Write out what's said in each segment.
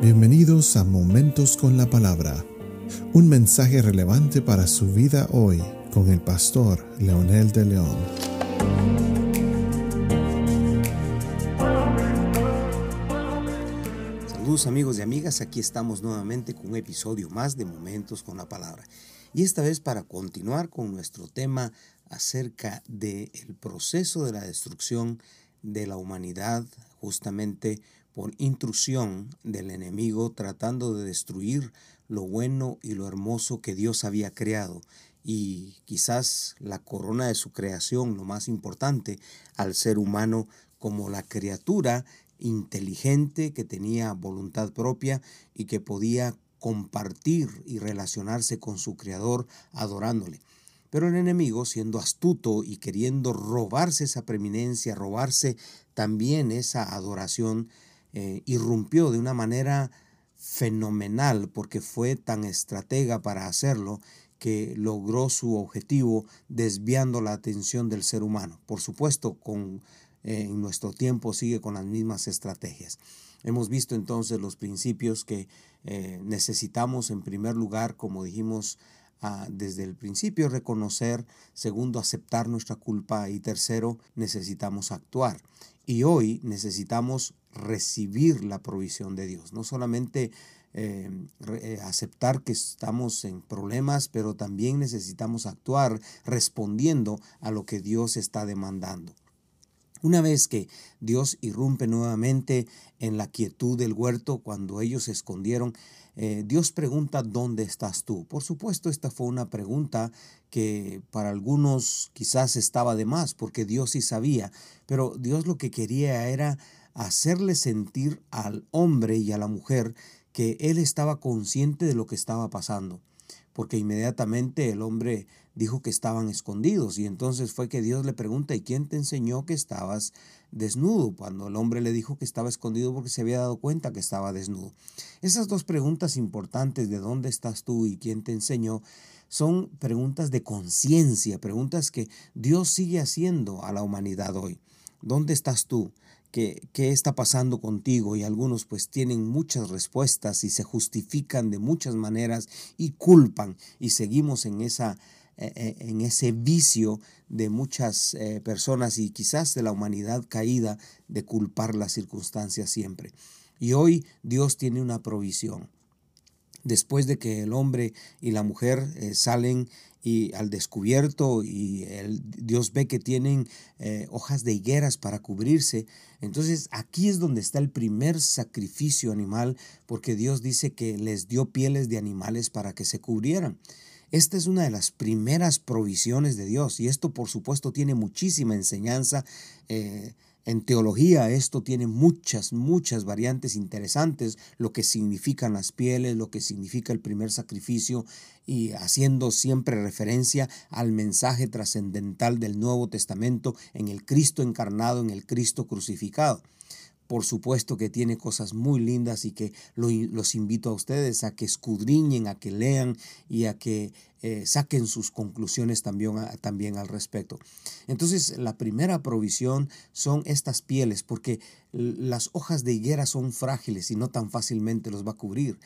Bienvenidos a Momentos con la Palabra, un mensaje relevante para su vida hoy con el pastor Leonel de León. Saludos amigos y amigas, aquí estamos nuevamente con un episodio más de Momentos con la Palabra. Y esta vez para continuar con nuestro tema acerca del proceso de la destrucción de la humanidad, justamente por intrusión del enemigo tratando de destruir lo bueno y lo hermoso que Dios había creado y quizás la corona de su creación, lo más importante, al ser humano como la criatura inteligente que tenía voluntad propia y que podía compartir y relacionarse con su creador adorándole. Pero el enemigo, siendo astuto y queriendo robarse esa preeminencia, robarse también esa adoración, eh, irrumpió de una manera fenomenal porque fue tan estratega para hacerlo que logró su objetivo desviando la atención del ser humano. Por supuesto, con, eh, en nuestro tiempo sigue con las mismas estrategias. Hemos visto entonces los principios que eh, necesitamos en primer lugar, como dijimos ah, desde el principio, reconocer, segundo, aceptar nuestra culpa y tercero, necesitamos actuar. Y hoy necesitamos recibir la provisión de Dios, no solamente eh, eh, aceptar que estamos en problemas, pero también necesitamos actuar respondiendo a lo que Dios está demandando. Una vez que Dios irrumpe nuevamente en la quietud del huerto, cuando ellos se escondieron, eh, Dios pregunta, ¿dónde estás tú? Por supuesto, esta fue una pregunta que para algunos quizás estaba de más, porque Dios sí sabía, pero Dios lo que quería era hacerle sentir al hombre y a la mujer que él estaba consciente de lo que estaba pasando, porque inmediatamente el hombre dijo que estaban escondidos y entonces fue que Dios le pregunta, ¿y quién te enseñó que estabas desnudo? Cuando el hombre le dijo que estaba escondido porque se había dado cuenta que estaba desnudo. Esas dos preguntas importantes de dónde estás tú y quién te enseñó son preguntas de conciencia, preguntas que Dios sigue haciendo a la humanidad hoy. ¿Dónde estás tú? ¿Qué, ¿Qué, está pasando contigo? Y algunos pues tienen muchas respuestas y se justifican de muchas maneras y culpan y seguimos en esa eh, eh, en ese vicio de muchas eh, personas y quizás de la humanidad caída de culpar las circunstancias siempre. Y hoy Dios tiene una provisión. Después de que el hombre y la mujer salen y al descubierto y Dios ve que tienen hojas de higueras para cubrirse. Entonces aquí es donde está el primer sacrificio animal porque Dios dice que les dio pieles de animales para que se cubrieran. Esta es una de las primeras provisiones de Dios y esto por supuesto tiene muchísima enseñanza. Eh, en teología esto tiene muchas, muchas variantes interesantes, lo que significan las pieles, lo que significa el primer sacrificio y haciendo siempre referencia al mensaje trascendental del Nuevo Testamento en el Cristo encarnado, en el Cristo crucificado. Por supuesto que tiene cosas muy lindas y que los invito a ustedes a que escudriñen, a que lean y a que eh, saquen sus conclusiones también, también al respecto. Entonces, la primera provisión son estas pieles, porque las hojas de higuera son frágiles y no tan fácilmente los va a cubrir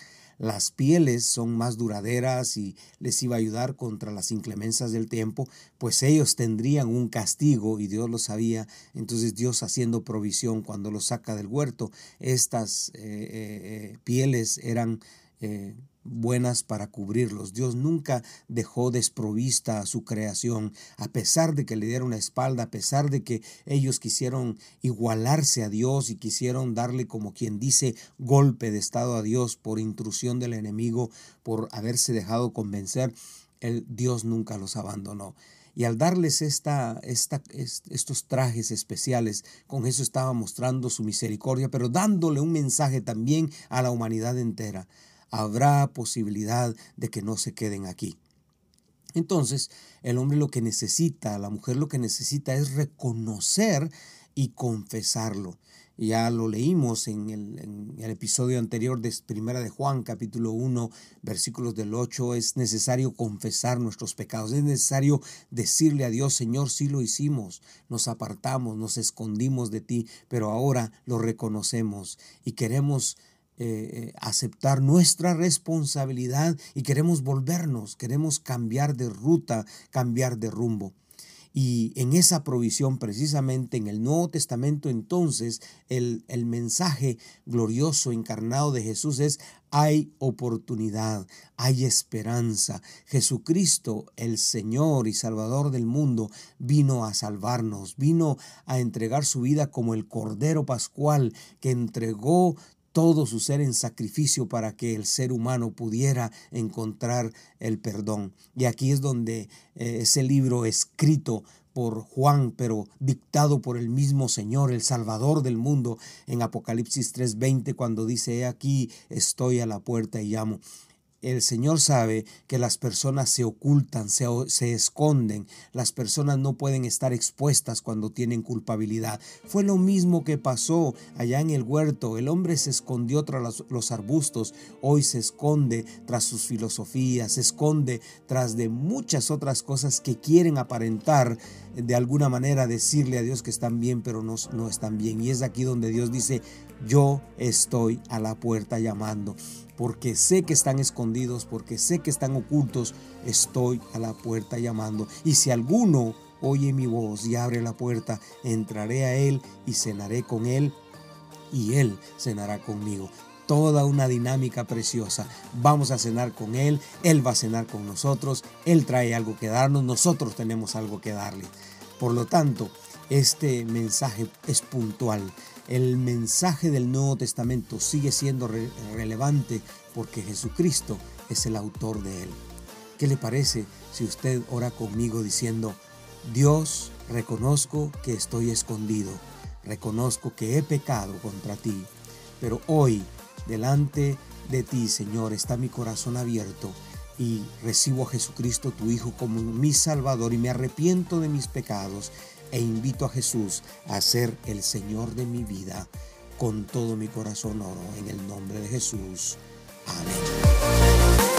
las pieles son más duraderas y les iba a ayudar contra las inclemencias del tiempo, pues ellos tendrían un castigo y Dios lo sabía. Entonces Dios haciendo provisión cuando los saca del huerto, estas eh, eh, pieles eran buenas para cubrirlos. Dios nunca dejó desprovista a su creación, a pesar de que le dieron la espalda, a pesar de que ellos quisieron igualarse a Dios y quisieron darle, como quien dice, golpe de estado a Dios por intrusión del enemigo, por haberse dejado convencer. El Dios nunca los abandonó. Y al darles esta, esta, estos trajes especiales, con eso estaba mostrando su misericordia, pero dándole un mensaje también a la humanidad entera habrá posibilidad de que no se queden aquí. Entonces, el hombre lo que necesita, la mujer lo que necesita es reconocer y confesarlo. Ya lo leímos en el, episodio anterior de Primera de Juan, capítulo 1, versículos del 8. Es necesario confesar nuestros pecados. Es necesario decirle a Dios, Señor, sí lo hicimos. Nos apartamos, nos escondimos de ti, pero ahora lo reconocemos y queremos eh, aceptar nuestra responsabilidad y queremos volvernos, queremos cambiar de ruta, cambiar de rumbo. Y en esa provisión, precisamente en el Nuevo Testamento, entonces el, el mensaje glorioso encarnado de Jesús es, hay oportunidad, hay esperanza. Jesucristo, el Señor y Salvador del mundo, vino a salvarnos, vino a entregar su vida como el Cordero Pascual que entregó todo su ser en sacrificio para que el ser humano pudiera encontrar el perdón. Y aquí es donde eh, ese libro escrito por Juan, pero dictado por el mismo Señor, el Salvador del mundo, en Apocalipsis 3:20, cuando dice, He aquí, estoy a la puerta y llamo el Señor sabe que las personas se ocultan, se, se, esconden, las personas no pueden estar expuestas cuando tienen culpabilidad. Fue lo mismo que pasó allá en el huerto. El hombre se escondió tras los, arbustos, hoy se esconde tras sus filosofías, se esconde tras de muchas otras cosas que quieren aparentar de alguna manera decirle a Dios que están bien, pero no, no están bien. Y es aquí donde Dios dice, yo estoy a la puerta llamando porque sé que están escondidos, porque sé que están ocultos, estoy a la puerta llamando. Y si alguno oye mi voz y abre la puerta, entraré a él y cenaré con él y él cenará conmigo. Toda una dinámica preciosa. Vamos a cenar con Él, Él va a cenar con nosotros, Él trae algo que darnos, nosotros tenemos algo que darle. Por lo tanto, este mensaje es puntual el mensaje del Nuevo Testamento sigue siendo relevante porque Jesucristo es el autor de él. ¿Qué le parece si usted ora conmigo diciendo, Dios, reconozco que estoy escondido, reconozco que he pecado contra ti, pero hoy delante de ti, Señor, está mi corazón abierto y recibo a Jesucristo tu Hijo como mi Salvador y me arrepiento de mis pecados e invito a Jesús a ser el Señor de mi vida. Con todo mi corazón oro en el nombre de Jesús. Amén.